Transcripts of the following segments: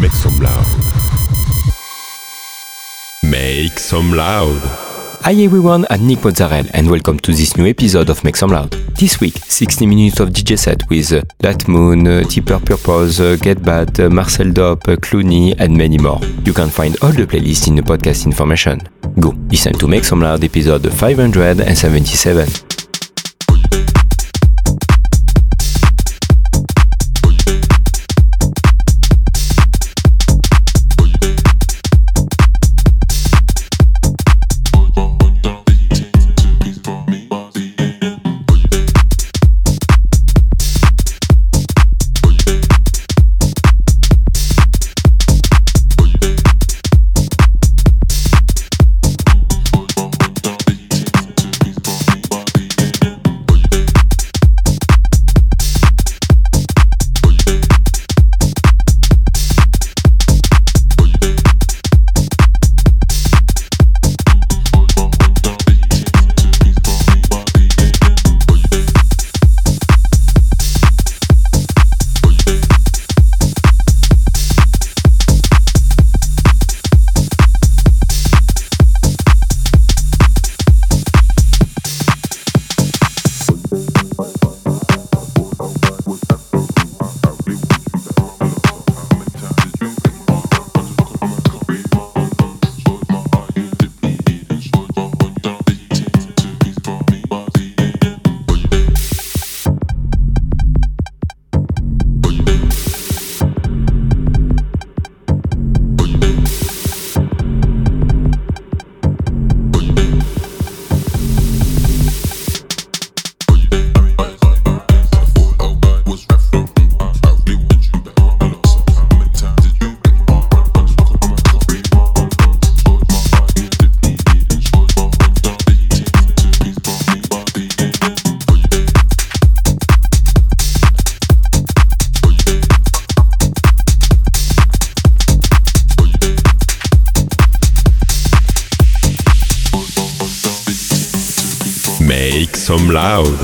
Make some loud. Make some loud. Hi everyone, I'm Nick Mozzarella and welcome to this new episode of Make Some Loud. This week, 60 minutes of DJ set with uh, Lat Moon, uh, Purpose, uh, Get Bad, uh, Marcel Dop, uh, Clooney and many more. You can find all the playlists in the podcast information. Go, it's time to Make Some Loud episode 577. loud.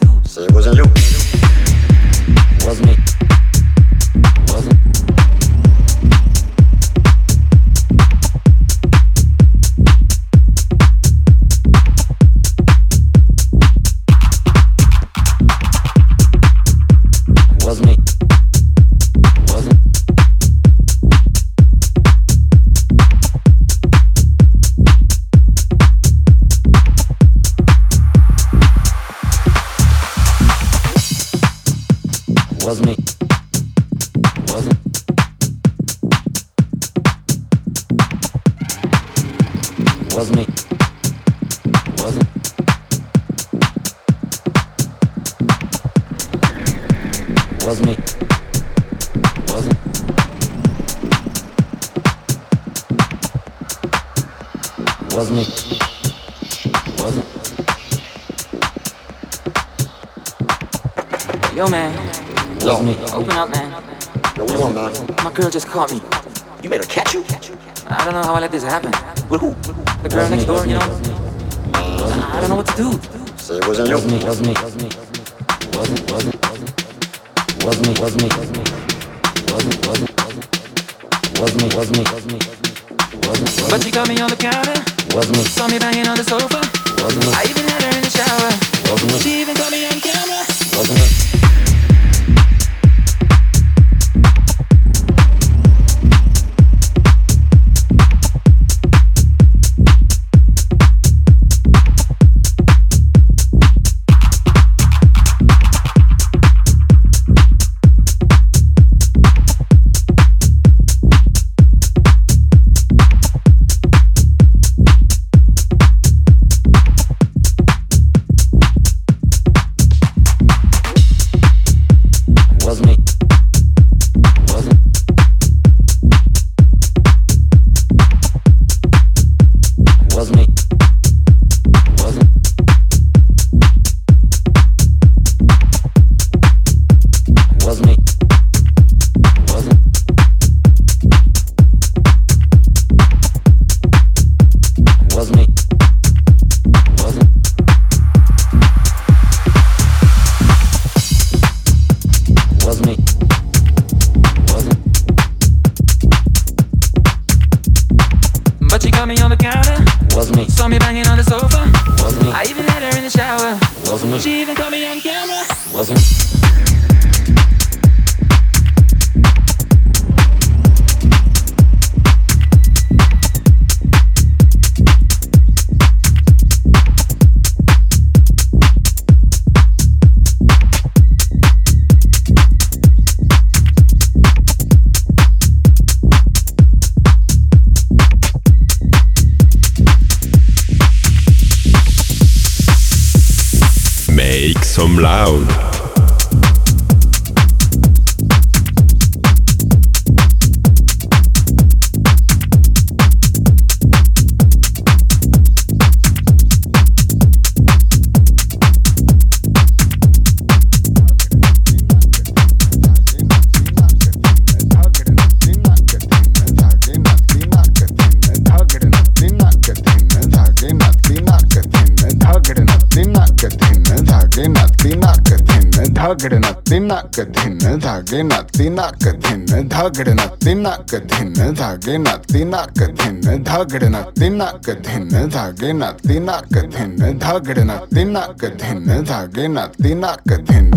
Dhagar न तिनक धिन धागे न तिनक धिन धागड़ न तिनक धिन धागे न तिनक धिन धागड़ न तिनक धिन धागे न तिनक धिन धागड़ न तिनक धिन धागे न तिनक धिन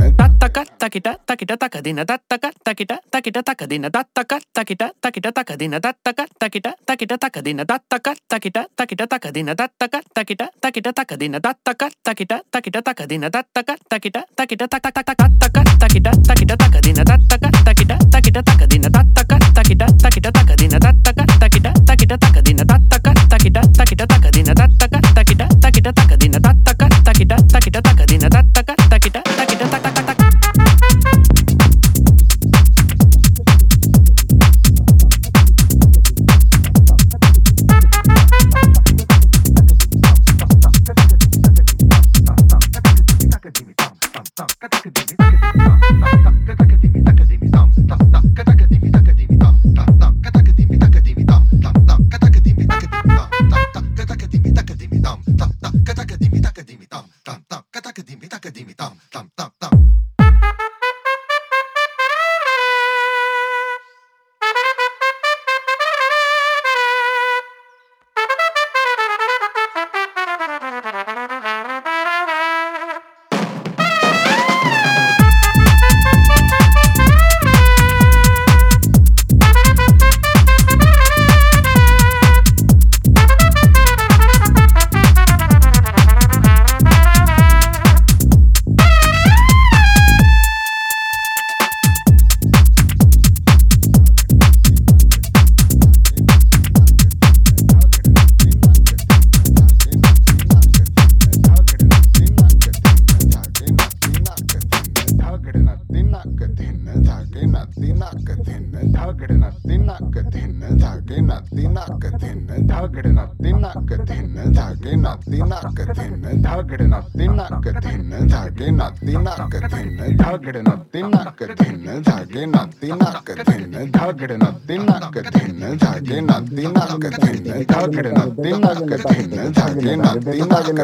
तक तकिट तकिट, तक दिन तक तकिट तकिट, तक दिन तक तकिट तकिट, तक दिन तक तकिट तकिट, तक दिन तक तकिट तकिट, तक दिन तक तकिट तकिट, तक दिन तक तकिट तकिट, तक दिन तक तकिट तकिट तक तक तक takida takida takida takida takida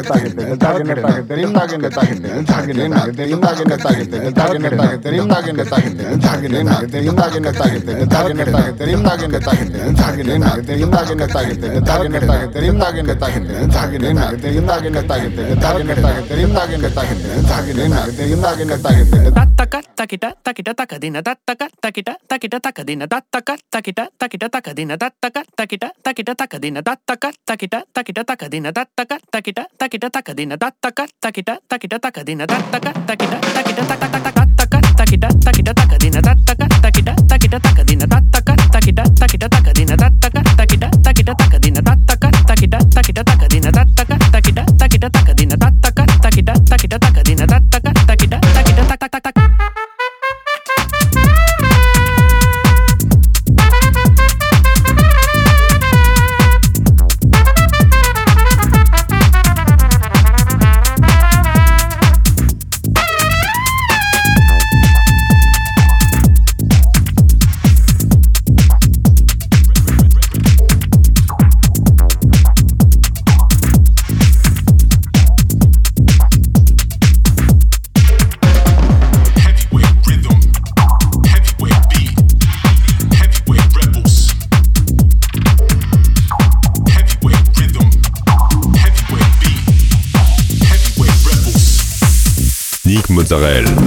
नाती नाक धिन धागड़ नाती नाक धिन धागे नाती नाक धिन धागे नाती नाक धिन धागे नाती नाक धिन धागे नाती terim nagin tahin thagin na terim nagin tahin thagin na terim nagin tahin thagin na terim nagin tahin thagin na terim nagin tahin thagin na terim nagin tahin tattaka takita takita takadina tattaka takita takita takadina tattaka takita takita takadina tattaka takita takita takadina tattaka takita takita takadina tattaka takita takita takadina tattaka takita takita takadina tattaka takita takita takata takita takita takadina tattaka takita takita takadina tattaka takita takita takadina tattaka takita takita takadina tattaka takita takita takadina tattaka takita takita takadina tattaka Israël.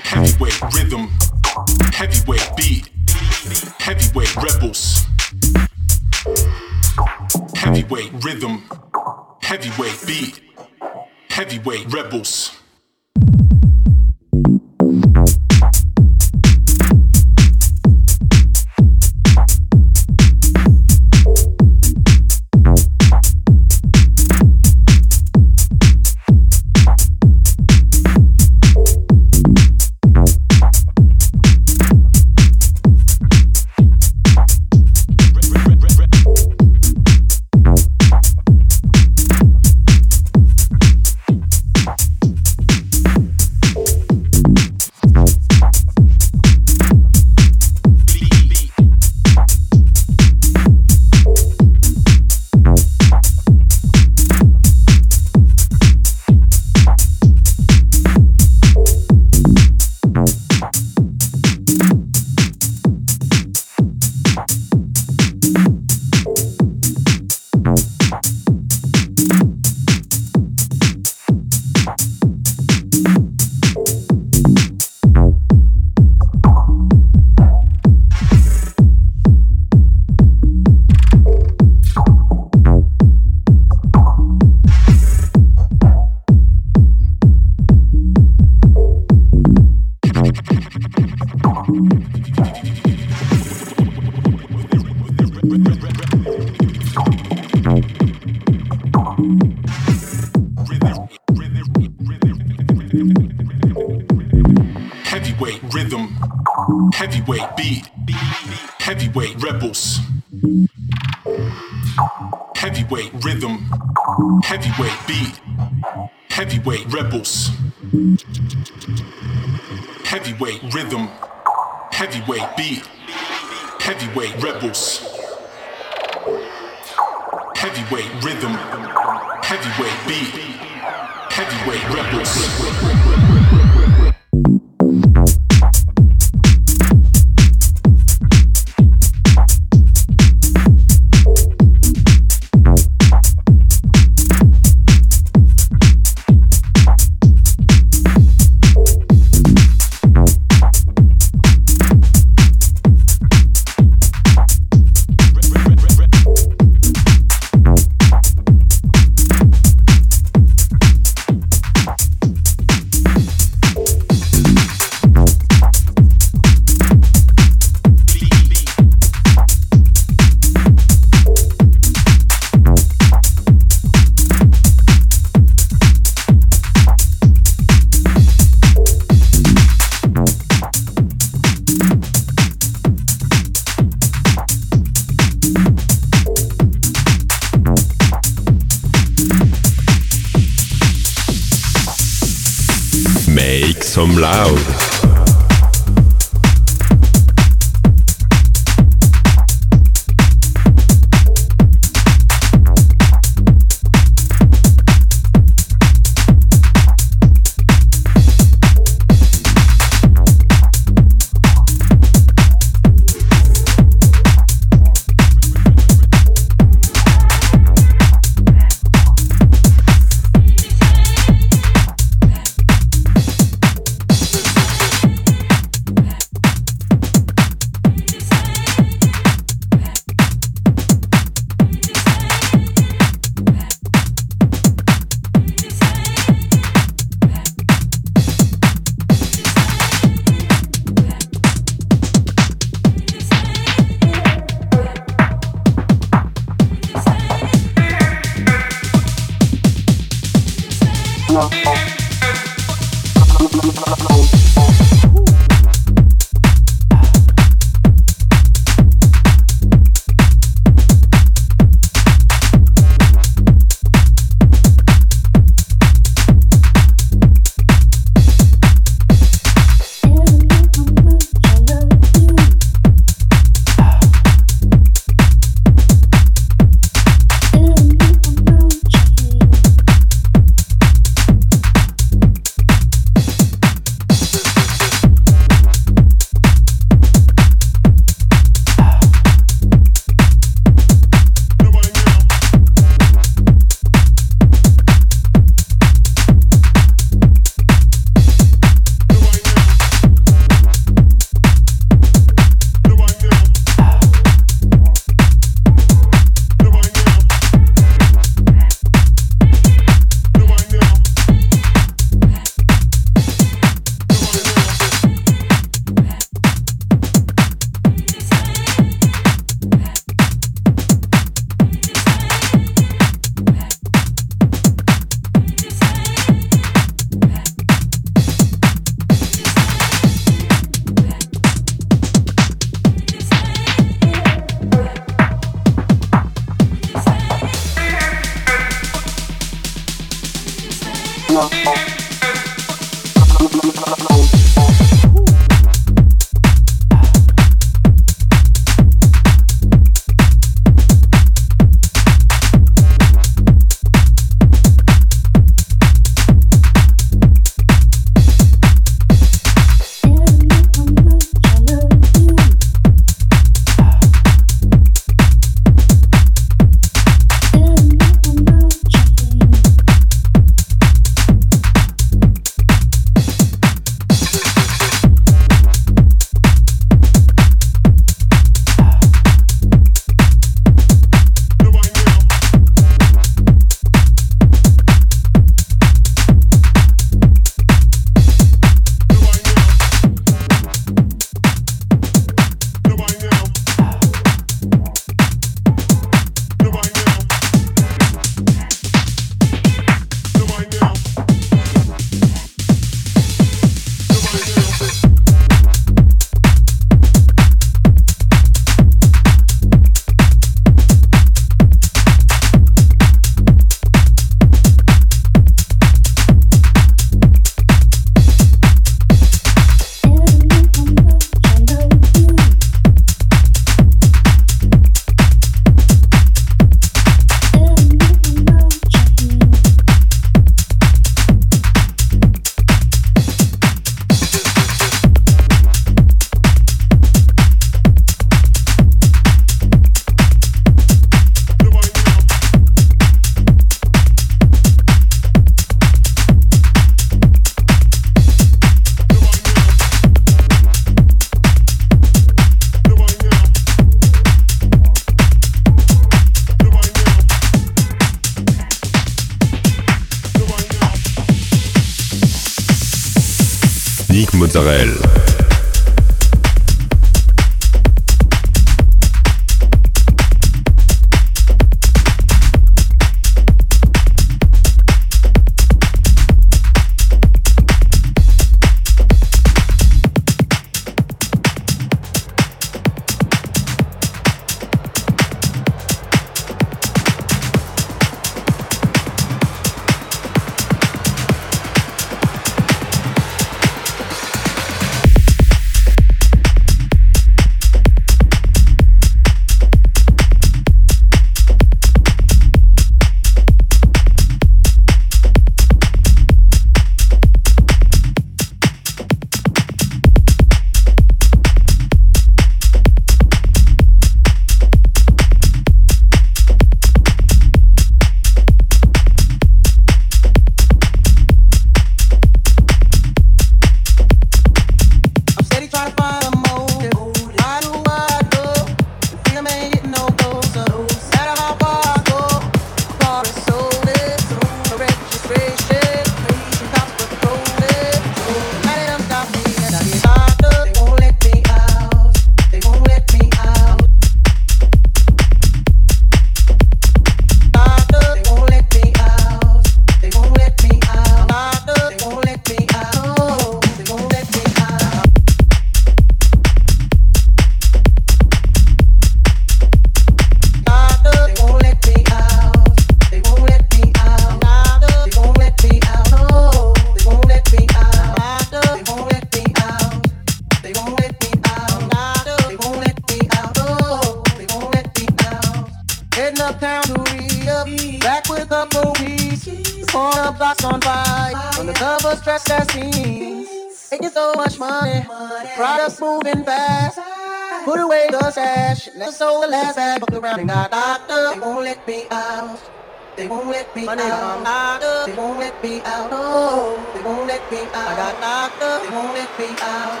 let me Money out. They won't let me out. Oh, they won't let me out. I got knocked up. They won't let me out.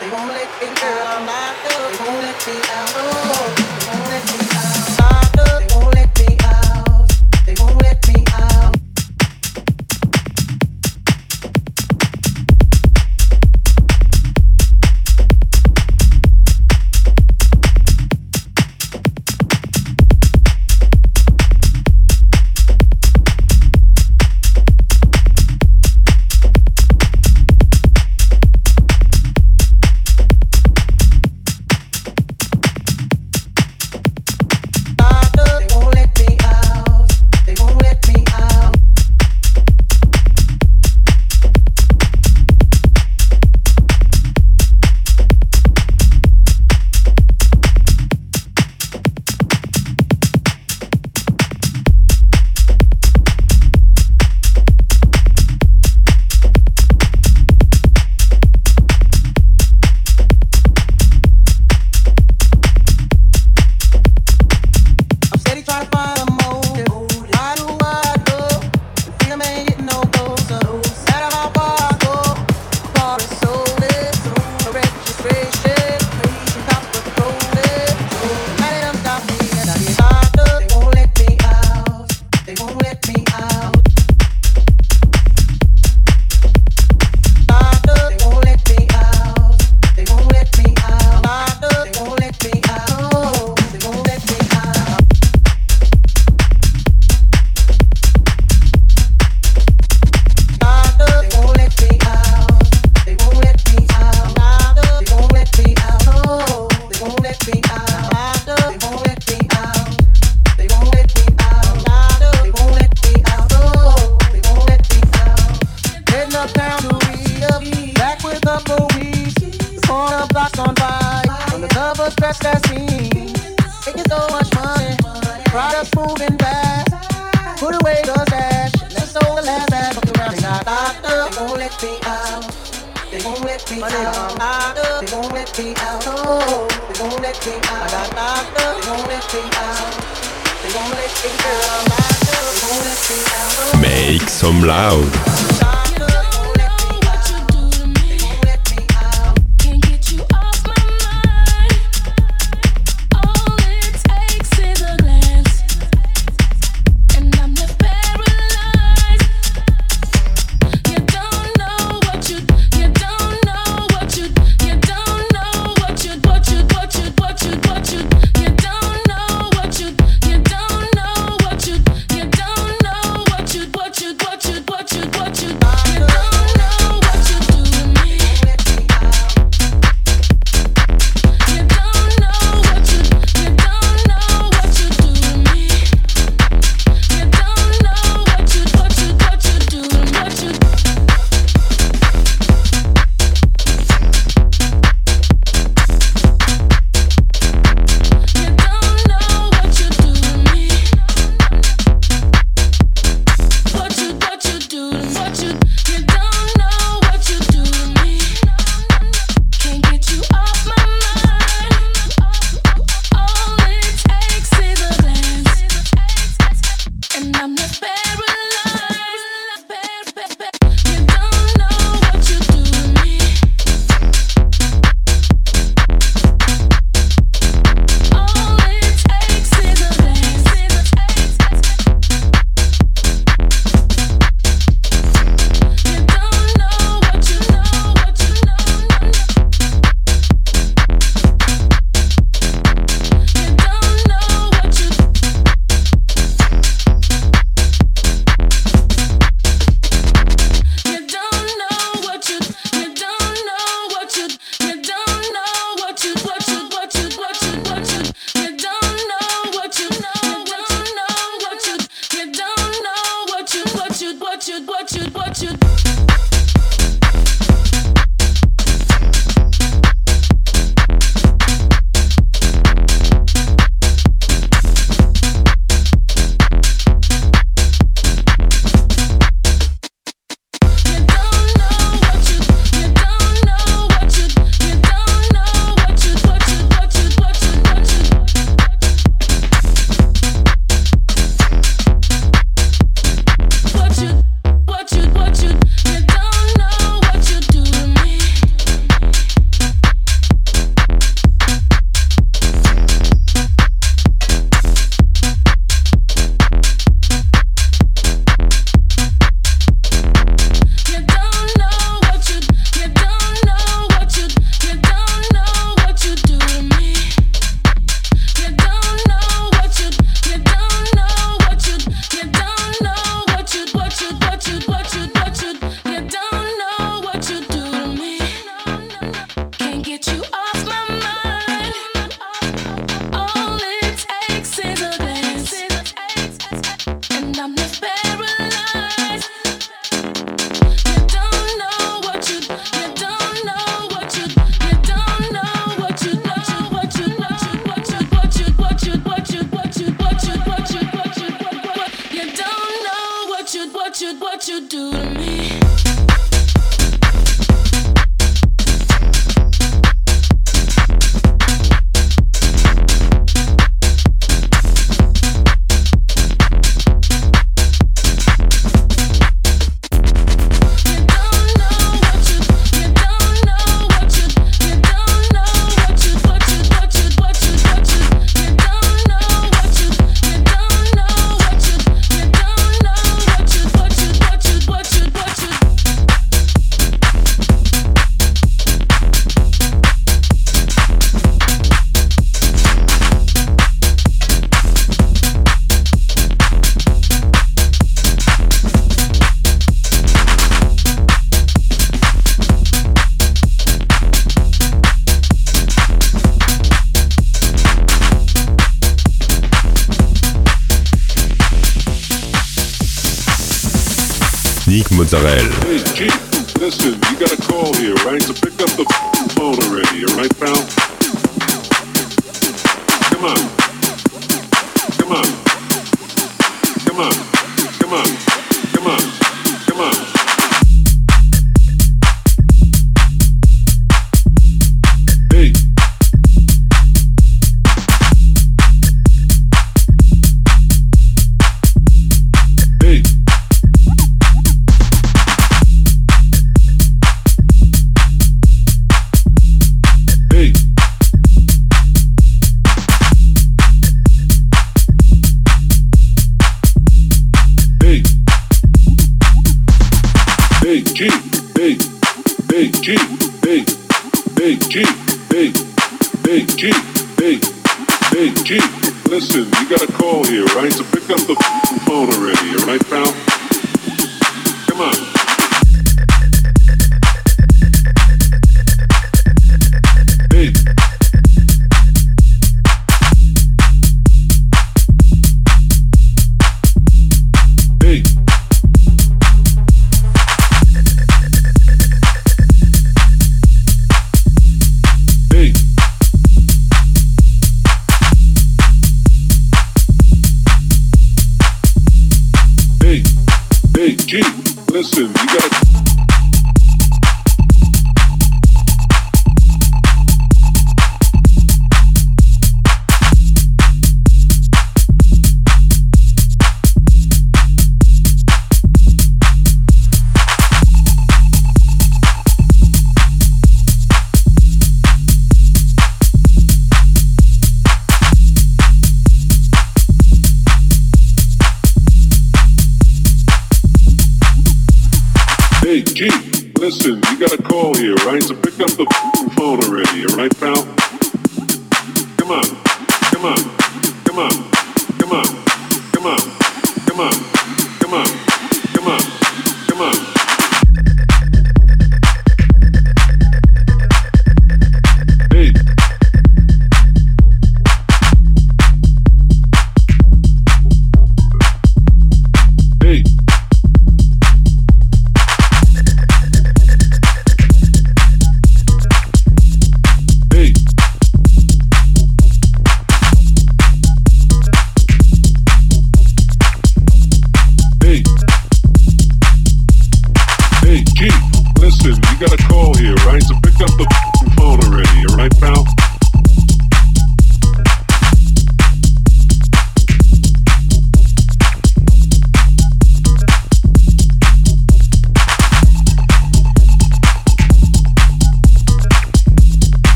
They won't let me out. They won't let me out. Oh, they won't let me out. They won't let me out. They won't let me out. They won't let me out. They won't let me out. They won't let me out. Make some loud. Israel. you got a call here, right? So pick up the phone already, all right, pal? Come on. You got a call here, right? So pick up the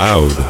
loud.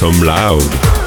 some loud.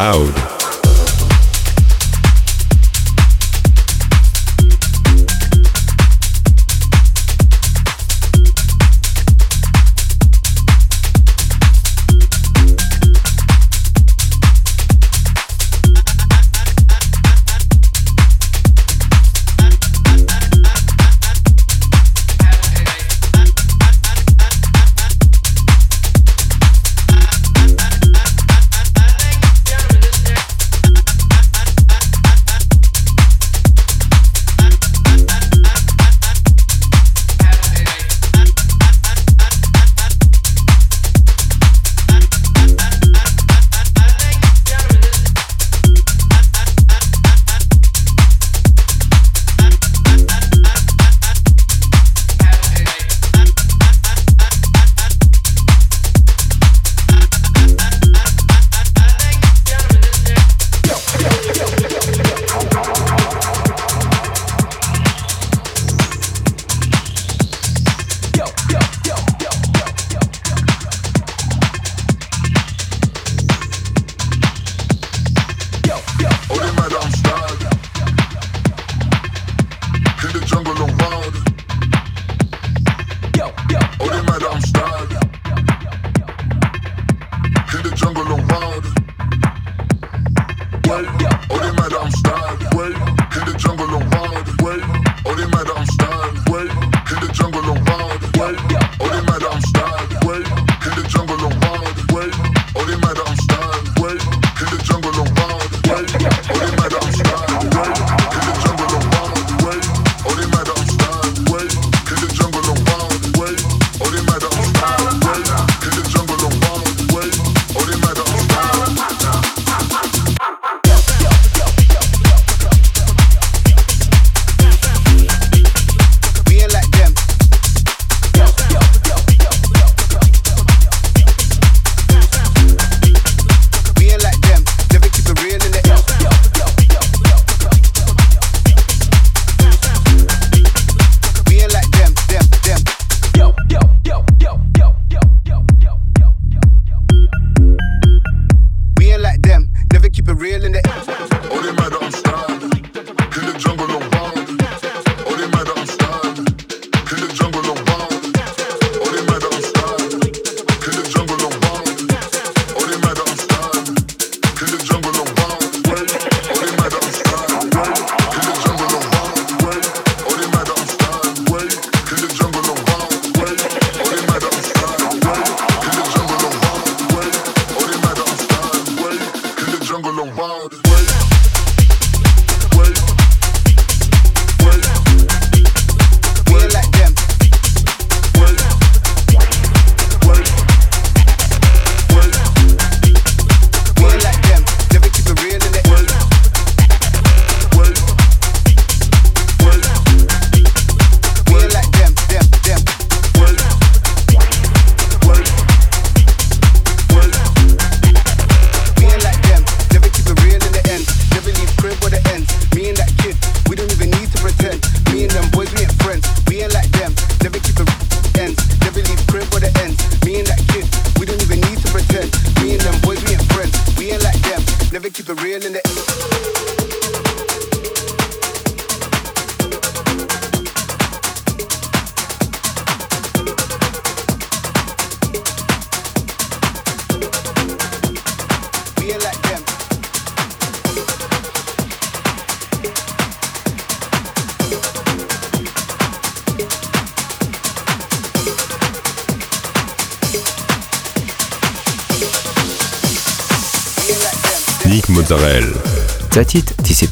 Cloud.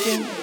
Some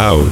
Loud.